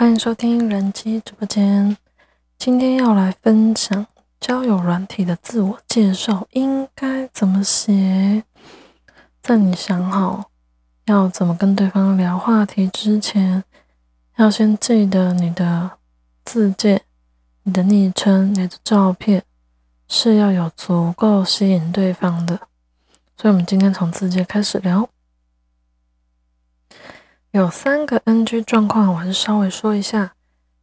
欢迎收听人机直播间。今天要来分享交友软体的自我介绍应该怎么写。在你想好要怎么跟对方聊话题之前，要先记得你的字界、你的昵称、你的照片是要有足够吸引对方的。所以，我们今天从字界开始聊。有三个 NG 状况，我还是稍微说一下。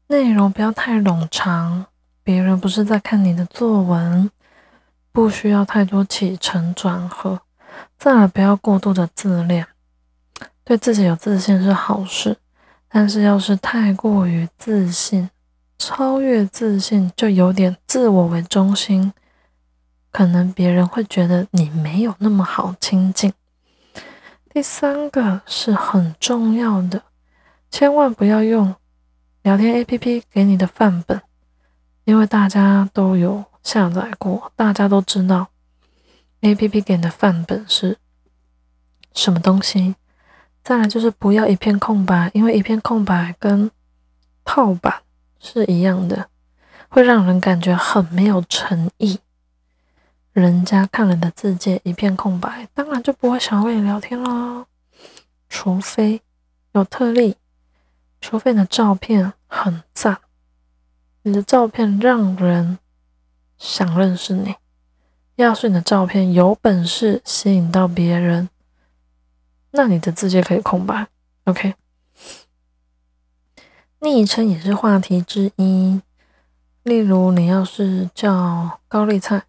内容不要太冗长，别人不是在看你的作文，不需要太多起承转合。再来，不要过度的自恋，对自己有自信是好事，但是要是太过于自信，超越自信，就有点自我为中心，可能别人会觉得你没有那么好亲近。第三个是很重要的，千万不要用聊天 APP 给你的范本，因为大家都有下载过，大家都知道 APP 给你的范本是什么东西。再来就是不要一片空白，因为一片空白跟套版是一样的，会让人感觉很没有诚意。人家看了你的字界一片空白，当然就不会想要跟你聊天啦。除非有特例，除非你的照片很赞，你的照片让人想认识你。要是你的照片有本事吸引到别人，那你的字界可以空白。OK，昵称也是话题之一。例如，你要是叫高丽菜。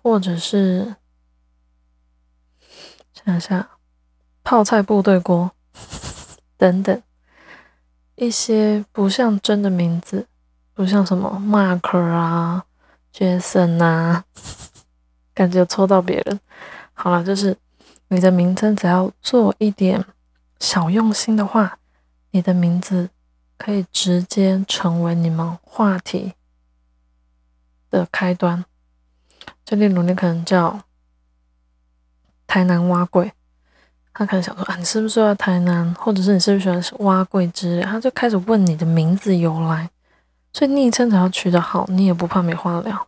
或者是想想泡菜部队锅等等一些不像真的名字，不像什么 Mark 啊、Jason 啊，感觉抽到别人。好了，就是你的名称只要做一点小用心的话，你的名字可以直接成为你们话题的开端。就例如你可能叫台南蛙贵，他可能想说啊，你是不是要台南，或者是你是不是喜欢蛙贵之类，他就开始问你的名字由来。所以昵称只要取得好，你也不怕没话聊。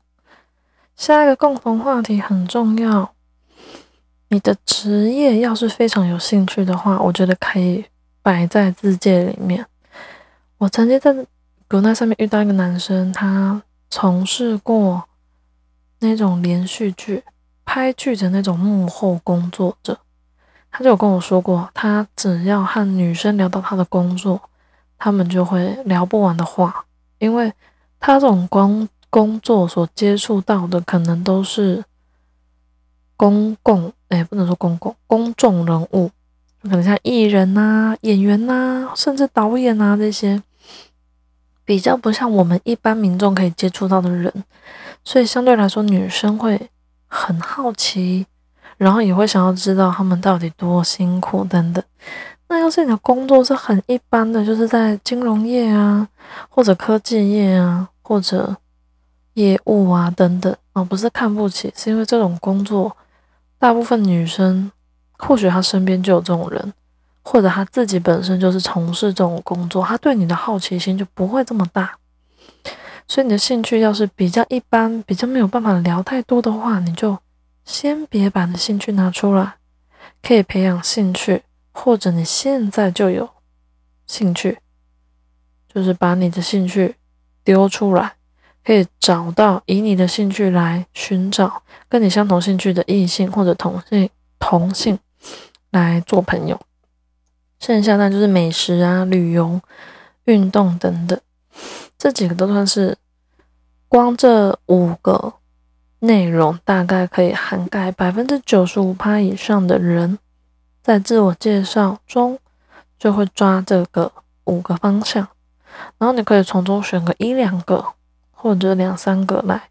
下一个共同话题很重要，你的职业要是非常有兴趣的话，我觉得可以摆在字界里面。我曾经在国内上面遇到一个男生，他从事过。那种连续剧拍剧的那种幕后工作者，他就有跟我说过，他只要和女生聊到他的工作，他们就会聊不完的话，因为他这种工工作所接触到的可能都是公共，哎，不能说公共，公众人物，可能像艺人呐、演员呐，甚至导演呐这些，比较不像我们一般民众可以接触到的人。所以相对来说，女生会很好奇，然后也会想要知道他们到底多辛苦等等。那要是你的工作是很一般的，就是在金融业啊，或者科技业啊，或者业务啊等等哦，不是看不起，是因为这种工作，大部分女生或许她身边就有这种人，或者她自己本身就是从事这种工作，她对你的好奇心就不会这么大。所以你的兴趣要是比较一般，比较没有办法聊太多的话，你就先别把你的兴趣拿出来，可以培养兴趣，或者你现在就有兴趣，就是把你的兴趣丢出来，可以找到以你的兴趣来寻找跟你相同兴趣的异性或者同性同性来做朋友。剩下那就是美食啊、旅游、运动等等。这几个都算是，光这五个内容大概可以涵盖百分之九十五趴以上的人，在自我介绍中就会抓这个五个方向，然后你可以从中选个一两个或者两三个来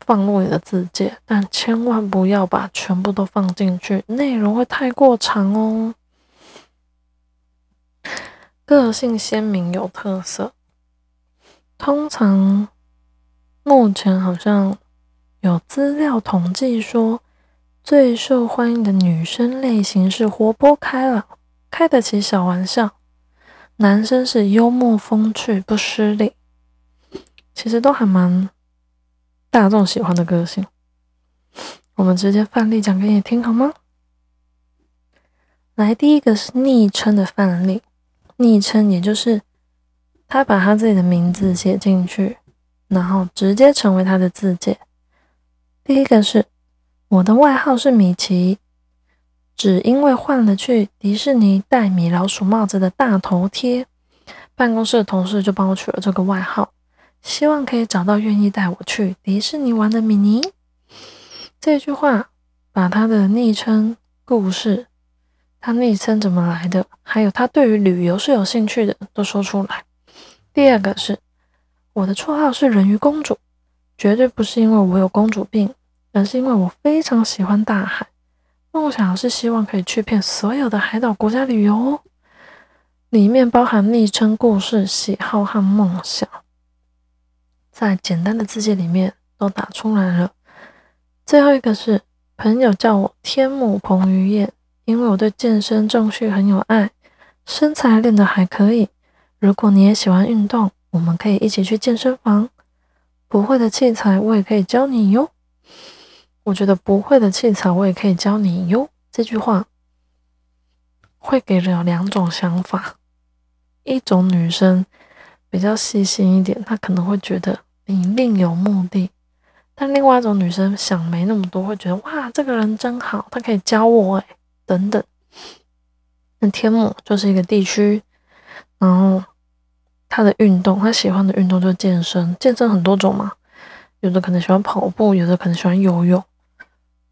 放入你的字界，但千万不要把全部都放进去，内容会太过长哦。个性鲜明有特色。通常，目前好像有资料统计说，最受欢迎的女生类型是活泼开朗、开得起小玩笑，男生是幽默风趣不失礼，其实都还蛮大众喜欢的个性。我们直接范例讲给你听好吗？来，第一个是昵称的范例，昵称也就是他把他自己的名字写进去，然后直接成为他的字界。第一个是我的外号是米奇，只因为换了去迪士尼戴米老鼠帽子的大头贴，办公室的同事就帮我取了这个外号，希望可以找到愿意带我去迪士尼玩的米妮。这句话把他的昵称故事，他昵称怎么来的，还有他对于旅游是有兴趣的，都说出来。第二个是我的绰号是人鱼公主，绝对不是因为我有公主病，而是因为我非常喜欢大海，梦想是希望可以去遍所有的海岛国家旅游哦。里面包含昵称故事、喜好和梦想，在简单的字迹里面都打出来了。最后一个是朋友叫我天母彭于晏，因为我对健身重训很有爱，身材练得还可以。如果你也喜欢运动，我们可以一起去健身房。不会的器材我也可以教你哟。我觉得不会的器材我也可以教你哟。这句话会给人有两种想法：一种女生比较细心一点，她可能会觉得你另有目的。但另外一种女生想没那么多，会觉得哇，这个人真好，他可以教我哎，等等。那天母就是一个地区，然后他的运动，他喜欢的运动就是健身，健身很多种嘛，有的可能喜欢跑步，有的可能喜欢游泳，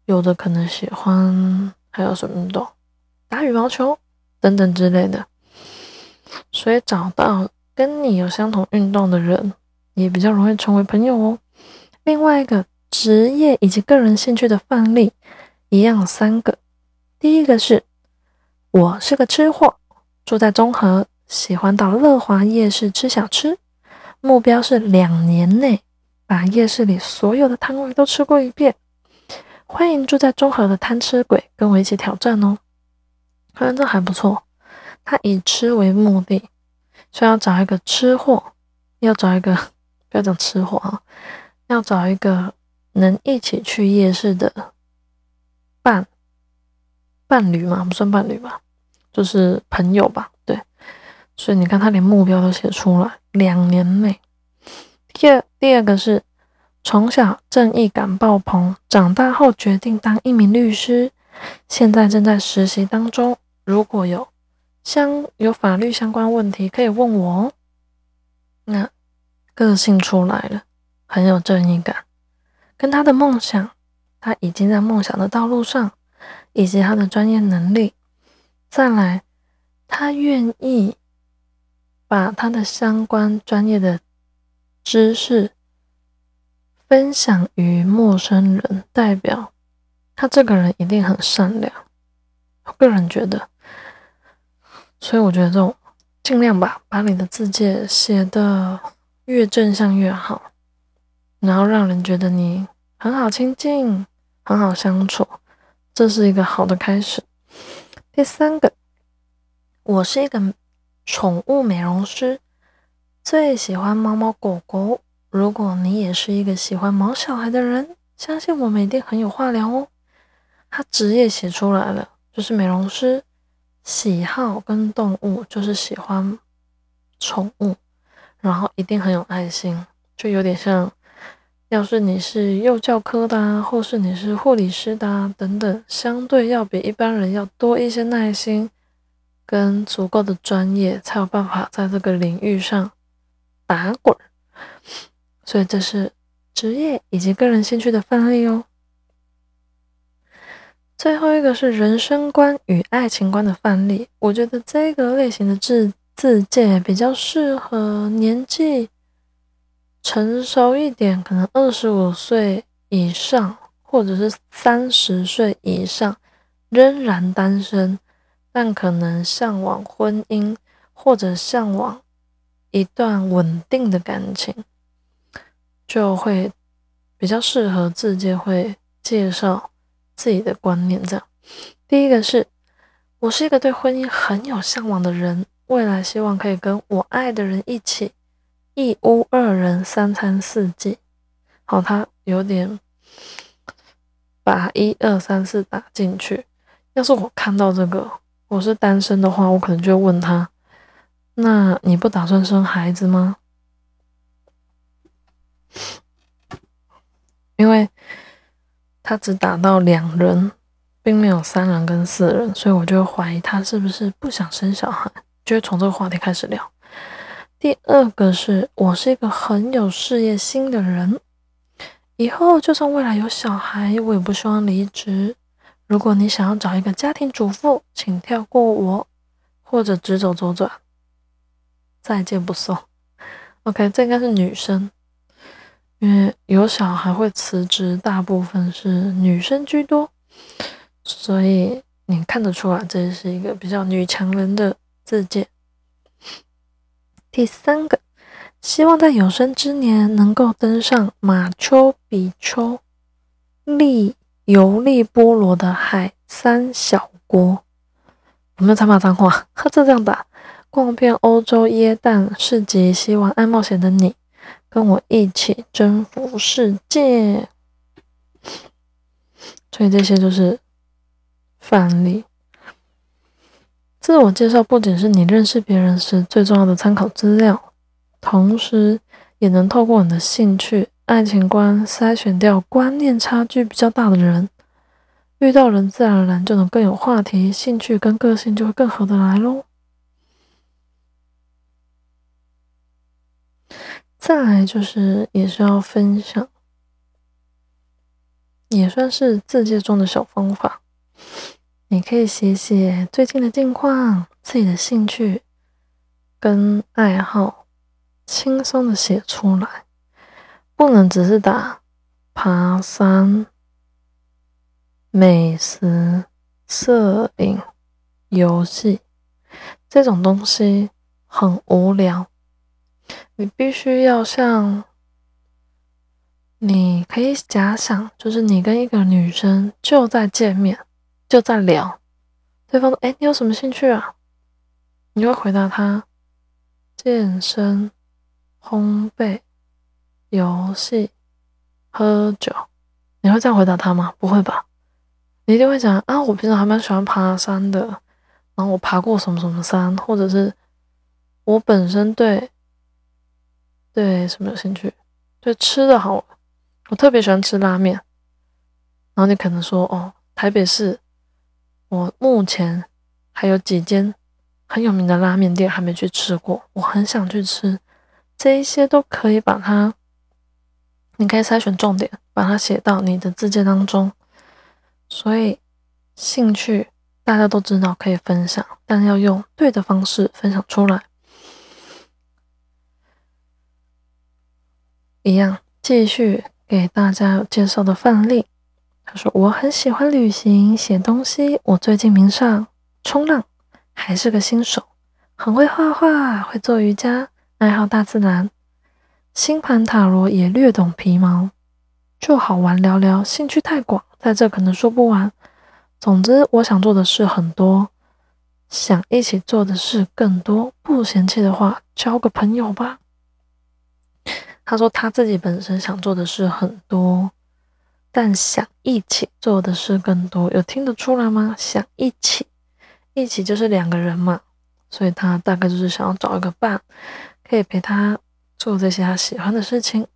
有的可能喜欢还有什么运动，打羽毛球等等之类的。所以找到跟你有相同运动的人，也比较容易成为朋友哦。另外一个职业以及个人兴趣的范例，一样三个。第一个是，我是个吃货，住在中和，喜欢到乐华夜市吃小吃，目标是两年内把夜市里所有的摊位都吃过一遍。欢迎住在中和的贪吃鬼跟我一起挑战哦。看这还不错，他以吃为目的，所以要找一个吃货，要找一个 不要讲吃货啊。要找一个能一起去夜市的伴伴侣嘛？不算伴侣吧，就是朋友吧。对，所以你看，他连目标都写出来，两年内。第二，第二个是从小正义感爆棚，长大后决定当一名律师，现在正在实习当中。如果有相有法律相关问题，可以问我哦。那个性出来了。很有正义感，跟他的梦想，他已经在梦想的道路上，以及他的专业能力。再来，他愿意把他的相关专业的知识分享于陌生人，代表他这个人一定很善良。我个人觉得，所以我觉得这种尽量吧，把你的字界写的越正向越好。然后让人觉得你很好亲近，很好相处，这是一个好的开始。第三个，我是一个宠物美容师，最喜欢猫猫狗狗。如果你也是一个喜欢毛小孩的人，相信我们一定很有话聊哦。他职业写出来了，就是美容师，喜好跟动物就是喜欢宠物，然后一定很有爱心，就有点像。要是你是幼教科的啊，或是你是护理师的啊，等等，相对要比一般人要多一些耐心跟足够的专业，才有办法在这个领域上打滚。所以这是职业以及个人兴趣的范例哦。最后一个是人生观与爱情观的范例，我觉得这个类型的字字界比较适合年纪。成熟一点，可能二十五岁以上，或者是三十岁以上，仍然单身，但可能向往婚姻或者向往一段稳定的感情，就会比较适合自介会介绍自己的观念。这样，第一个是，我是一个对婚姻很有向往的人，未来希望可以跟我爱的人一起一屋二人三餐四季。好，他有点把一二三四打进去。要是我看到这个，我是单身的话，我可能就问他：那你不打算生孩子吗？因为他只打到两人，并没有三人跟四人，所以我就怀疑他是不是不想生小孩，就会从这个话题开始聊。第二个是我是一个很有事业心的人，以后就算未来有小孩，我也不希望离职。如果你想要找一个家庭主妇，请跳过我，或者直走左转，再见不送。OK，这应该是女生。因为有小孩会辞职，大部分是女生居多，所以你看得出来，这是一个比较女强人的自荐。第三个，希望在有生之年能够登上马丘比丘利游历波罗的海三小国。我没有参骂脏话，他这样打，逛遍欧洲耶诞市集，希望爱冒险的你。跟我一起征服世界，所以这些就是范例。自我介绍不仅是你认识别人时最重要的参考资料，同时也能透过你的兴趣、爱情观筛选掉观念差距比较大的人。遇到人自然而然就能更有话题，兴趣跟个性就会更合得来喽。再来就是也是要分享，也算是自介中的小方法。你可以写写最近的近况、自己的兴趣跟爱好，轻松的写出来，不能只是打爬山、美食、摄影、游戏这种东西，很无聊。你必须要像，你可以假想，就是你跟一个女生就在见面，就在聊，对方说：“哎，你有什么兴趣啊？”你会回答他：健身、烘焙、游戏、喝酒。你会这样回答他吗？不会吧？你一定会讲：“啊，我平常还蛮喜欢爬山的，然后我爬过什么什么山，或者是我本身对。”对什么有兴趣？对吃的好，我特别喜欢吃拉面。然后你可能说，哦，台北市，我目前还有几间很有名的拉面店还没去吃过，我很想去吃。这一些都可以把它，你可以筛选重点，把它写到你的字节当中。所以兴趣大家都知道可以分享，但要用对的方式分享出来。一样，继续给大家介绍的范例。他说：“我很喜欢旅行、写东西。我最近迷上冲浪，还是个新手。很会画画，会做瑜伽，爱好大自然。星盘塔罗也略懂皮毛，就好玩聊聊。兴趣太广，在这可能说不完。总之，我想做的事很多，想一起做的事更多。不嫌弃的话，交个朋友吧。”他说他自己本身想做的事很多，但想一起做的事更多，有听得出来吗？想一起，一起就是两个人嘛，所以他大概就是想要找一个伴，可以陪他做这些他喜欢的事情。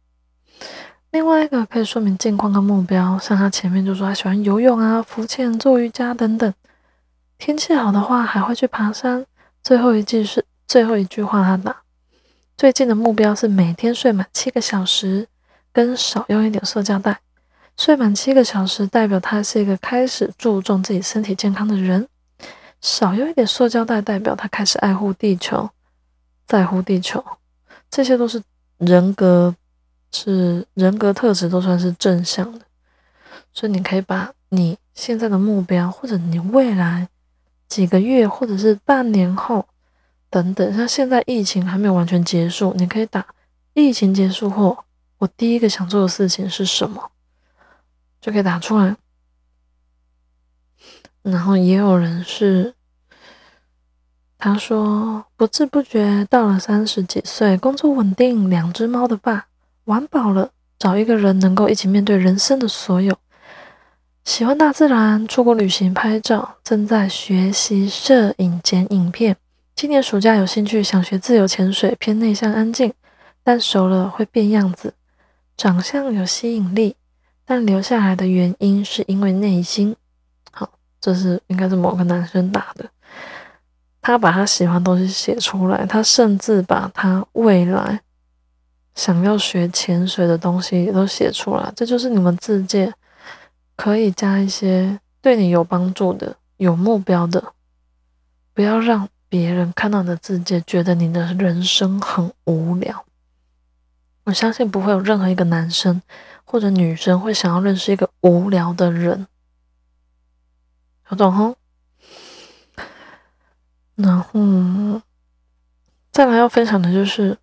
另外一个可以说明近况跟目标，像他前面就说他喜欢游泳啊、浮潜、做瑜伽等等。天气好的话还会去爬山。最后一句是最后一句话，他打。最近的目标是每天睡满七个小时，跟少用一点塑胶袋。睡满七个小时代表他是一个开始注重自己身体健康的人，少用一点塑胶袋代表他开始爱护地球，在乎地球。这些都是人格，是人格特质，都算是正向的。所以你可以把你现在的目标，或者你未来几个月，或者是半年后。等等，像现在疫情还没有完全结束，你可以打疫情结束后，我第一个想做的事情是什么，就可以打出来。然后也有人是他说：“不知不觉到了三十几岁，工作稳定，两只猫的爸，玩饱了，找一个人能够一起面对人生的所有。喜欢大自然，出国旅行拍照，正在学习摄影剪影片。今年暑假有兴趣想学自由潜水，偏内向安静，但熟了会变样子。长相有吸引力，但留下来的原因是因为内心。好，这是应该是某个男生打的。”他把他喜欢的东西写出来，他甚至把他未来想要学潜水的东西也都写出来。这就是你们自介可以加一些对你有帮助的、有目标的，不要让别人看到你的自介觉得你的人生很无聊。我相信不会有任何一个男生或者女生会想要认识一个无聊的人，有懂吼？然后再来要分享的就是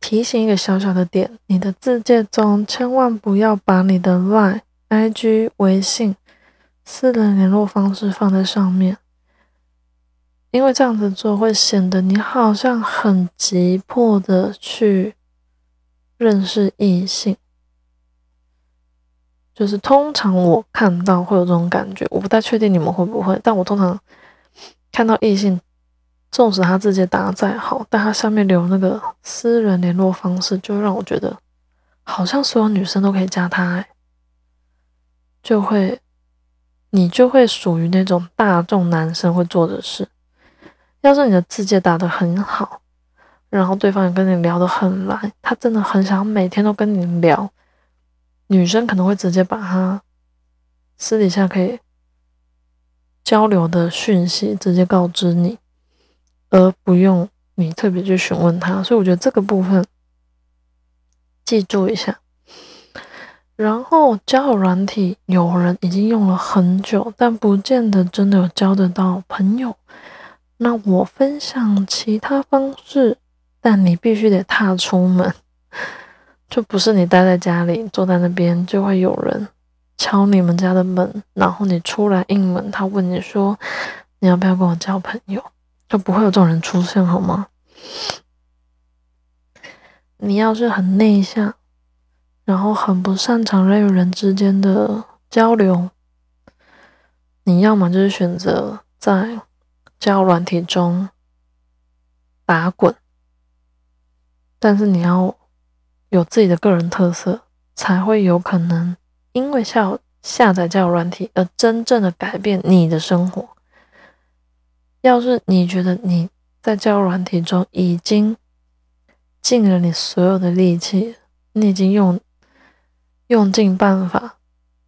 提醒一个小小的点：你的字界中千万不要把你的 Line、IG、微信私人联络方式放在上面，因为这样子做会显得你好像很急迫的去认识异性。就是通常我看到会有这种感觉，我不太确定你们会不会，但我通常看到异性，纵使他自己打再好，但他下面留那个私人联络方式，就让我觉得好像所有女生都可以加他，就会你就会属于那种大众男生会做的事。要是你的字界打得很好，然后对方也跟你聊得很来，他真的很想每天都跟你聊。女生可能会直接把他私底下可以交流的讯息直接告知你，而不用你特别去询问他。所以我觉得这个部分记住一下。然后交友软体，有人已经用了很久，但不见得真的有交得到朋友。那我分享其他方式，但你必须得踏出门。就不是你待在家里坐在那边，就会有人敲你们家的门，然后你出来应门，他问你说你要不要跟我交朋友，就不会有这种人出现，好吗？你要是很内向，然后很不擅长人与人之间的交流，你要么就是选择在交软体中打滚，但是你要。有自己的个人特色，才会有可能因为下下载交友软体而真正的改变你的生活。要是你觉得你在交友软体中已经尽了你所有的力气，你已经用用尽办法，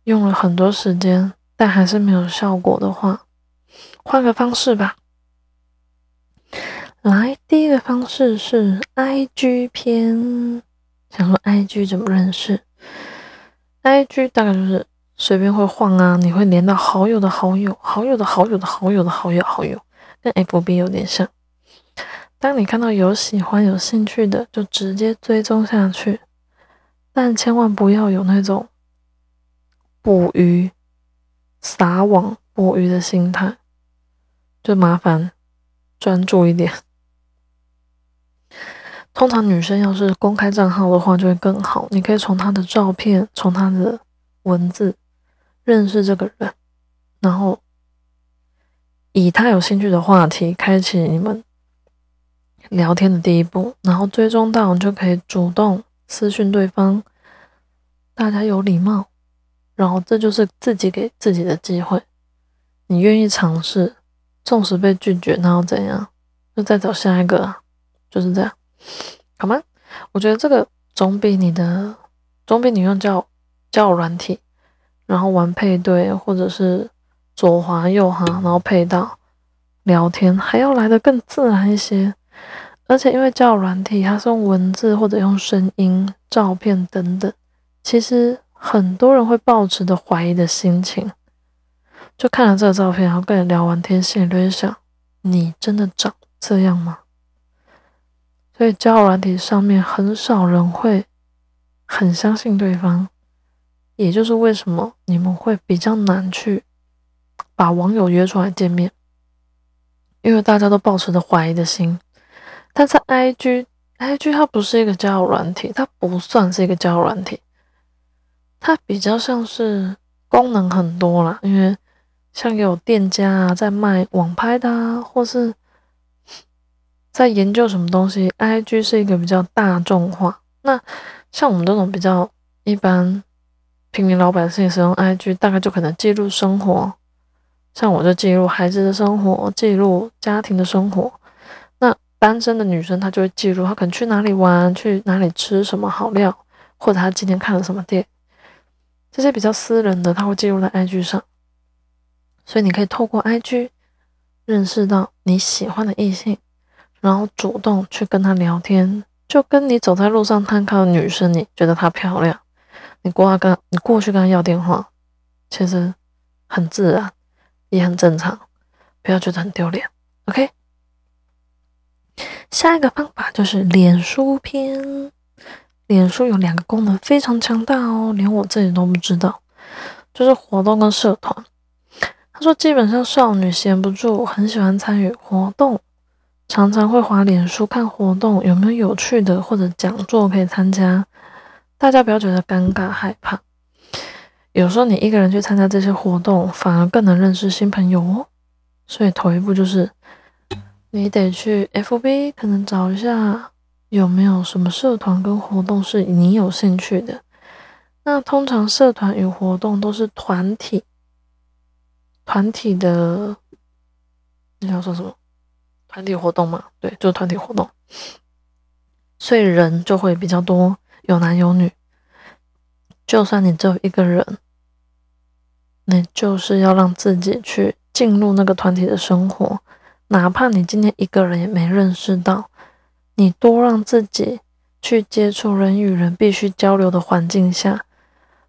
用了很多时间，但还是没有效果的话，换个方式吧。来，第一个方式是 IG 篇。想说 I G 怎么认识？I G 大概就是随便会晃啊，你会连到好友的好友、好友的好友的好友的好友好友，跟 F B 有点像。当你看到有喜欢、有兴趣的，就直接追踪下去，但千万不要有那种捕鱼、撒网捕鱼的心态，就麻烦专注一点。通常女生要是公开账号的话，就会更好。你可以从她的照片、从她的文字认识这个人，然后以他有兴趣的话题开启你们聊天的第一步，然后追踪到你就可以主动私讯对方。大家有礼貌，然后这就是自己给自己的机会。你愿意尝试，纵使被拒绝，那又怎样？就再找下一个，就是这样。好吗？我觉得这个总比你的，总比你用叫叫软体，然后玩配对，或者是左滑右滑，然后配到聊天，还要来的更自然一些。而且因为叫软体，它是用文字或者用声音、照片等等，其实很多人会抱持的怀疑的心情，就看了这个照片，然后跟你聊完天，心里就会想：你真的长这样吗？所以交友软体上面很少人会很相信对方，也就是为什么你们会比较难去把网友约出来见面，因为大家都抱持着怀疑的心。但在 IG，IG 它不是一个交友软体，它不算是一个交友软体，它比较像是功能很多啦，因为像有店家啊在卖网拍的啊，或是在研究什么东西，IG 是一个比较大众化。那像我们这种比较一般平民老百姓使用 IG，大概就可能记录生活，像我就记录孩子的生活，记录家庭的生活。那单身的女生，她就会记录她可能去哪里玩，去哪里吃什么好料，或者她今天看了什么店，这些比较私人的，她会记录在 IG 上。所以你可以透过 IG 认识到你喜欢的异性，然后主动去跟他聊天，就跟你走在路上看到女生，你觉得她漂亮，你过来跟你过去跟她要电话，其实很自然，也很正常，不要觉得很丢脸，OK。下一个方法就是脸书篇。脸书有两个功能非常强大哦，连我自己都不知道，就是活动跟社团。他说，基本上少女闲不住，很喜欢参与活动，常常会滑脸书看活动有没有有趣的或者讲座可以参加。大家不要觉得尴尬害怕，有时候你一个人去参加这些活动，反而更能认识新朋友哦。所以头一步就是。你得去 FB，可能找一下有没有什么社团跟活动是你有兴趣的。那通常社团与活动都是团体，团体的，你要说什么？团体活动嘛，对，就是团体活动，所以人就会比较多，有男有女。就算你只有一个人，你就是要让自己去进入那个团体的生活。哪怕你今天一个人也没认识到，你多让自己去接触人与人必须交流的环境下，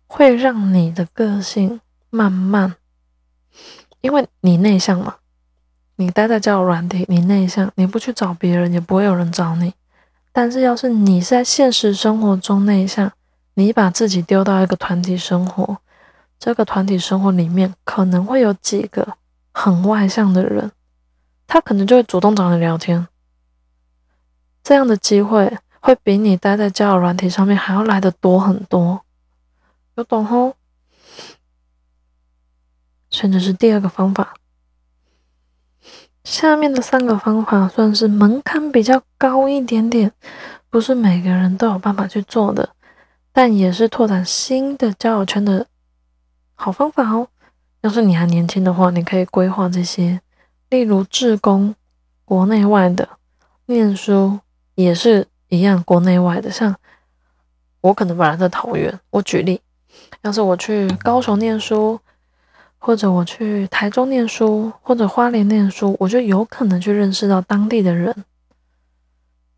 会让你的个性慢慢，因为你内向嘛，你待在交友软体，你内向，你不去找别人，也不会有人找你。但是要是你在现实生活中内向，你把自己丢到一个团体生活，这个团体生活里面可能会有几个很外向的人。他可能就会主动找你聊天，这样的机会会比你待在交友软体上面还要来的多很多，有懂吼？甚至是第二个方法。下面的三个方法算是门槛比较高一点点，不是每个人都有办法去做的，但也是拓展新的交友圈的好方法哦。要是你还年轻的话，你可以规划这些。例如，志工，国内外的念书也是一样，国内外的。像我可能本来在桃园，我举例，要是我去高雄念书，或者我去台中念书，或者花莲念书，我就有可能去认识到当地的人。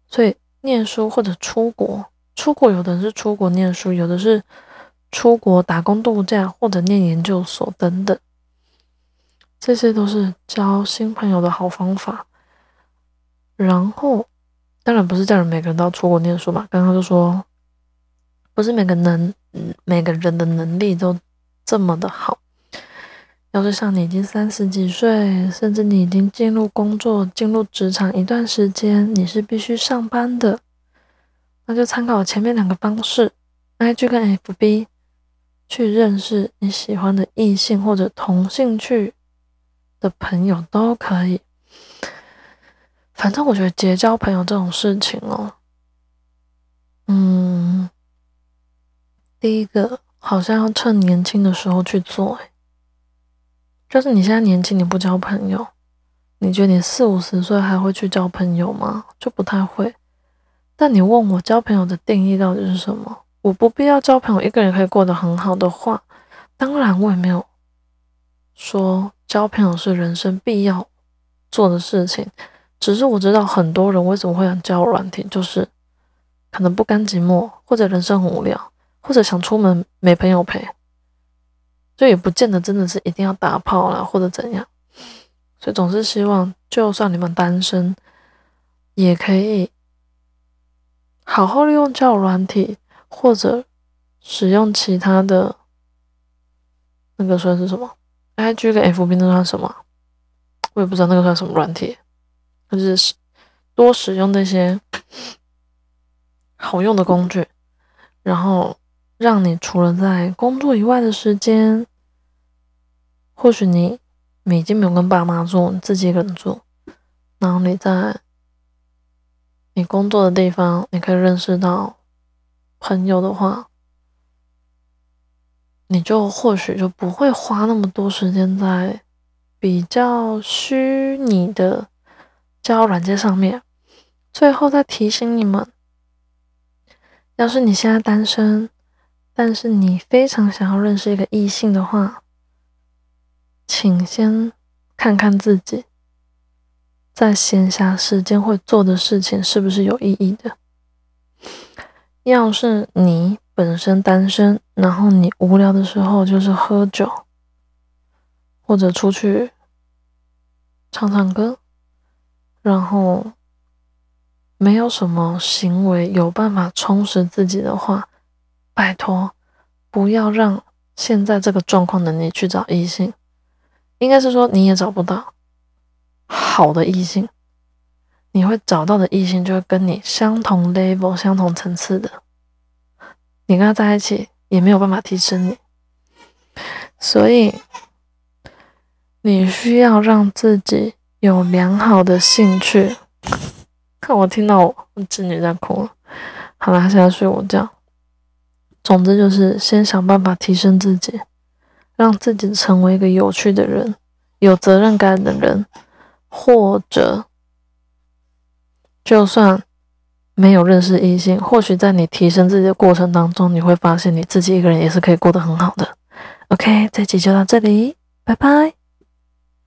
所以，念书或者出国，出国有的是出国念书，有的是出国打工度假，或者念研究所等等。这些都是交新朋友的好方法。然后，当然不是叫人每个人都要出国念书嘛。刚刚就说，不是每个能，每个人的能力都这么的好。要是像你已经三十几岁，甚至你已经进入工作、进入职场一段时间，你是必须上班的，那就参考前面两个方式，IG 跟 FB，去认识你喜欢的异性或者同兴趣。的朋友都可以，反正我觉得结交朋友这种事情哦，嗯，第一个好像要趁年轻的时候去做，就是你现在年轻，你不交朋友，你觉得你四五十岁还会去交朋友吗？就不太会。但你问我交朋友的定义到底是什么？我不必要交朋友，一个人可以过得很好的话，当然我也没有说。交朋友是人生必要做的事情，只是我知道很多人为什么会想交软体，就是可能不甘寂寞，或者人生很无聊，或者想出门没朋友陪，就也不见得真的是一定要打炮了或者怎样，所以总是希望，就算你们单身，也可以好好利用交友软体，或者使用其他的那个算是什么？IG 跟 FB 那算什么？我也不知道那个算什么软体，就是多使用那些 好用的工具，然后让你除了在工作以外的时间，或许你已经没有跟爸妈住，你自己一个人住，然后你在你工作的地方，你可以认识到朋友的话。你就或许就不会花那么多时间在比较虚拟的交友软件上面。最后再提醒你们，要是你现在单身，但是你非常想要认识一个异性的话，请先看看自己在闲暇时间会做的事情是不是有意义的。要是你。本身单身，然后你无聊的时候就是喝酒，或者出去唱唱歌，然后没有什么行为有办法充实自己的话，拜托不要让现在这个状况的你去找异性，应该是说你也找不到好的异性，你会找到的异性就会跟你相同 level、相同层次的。你跟他在一起也没有办法提升你，所以你需要让自己有良好的兴趣。看 我听到我侄女在哭了，好了，现在睡午觉。总之就是先想办法提升自己，让自己成为一个有趣的人、有责任感的人，或者就算。没有认识异性，或许在你提升自己的过程当中，你会发现你自己一个人也是可以过得很好的。OK，这集就到这里，拜拜。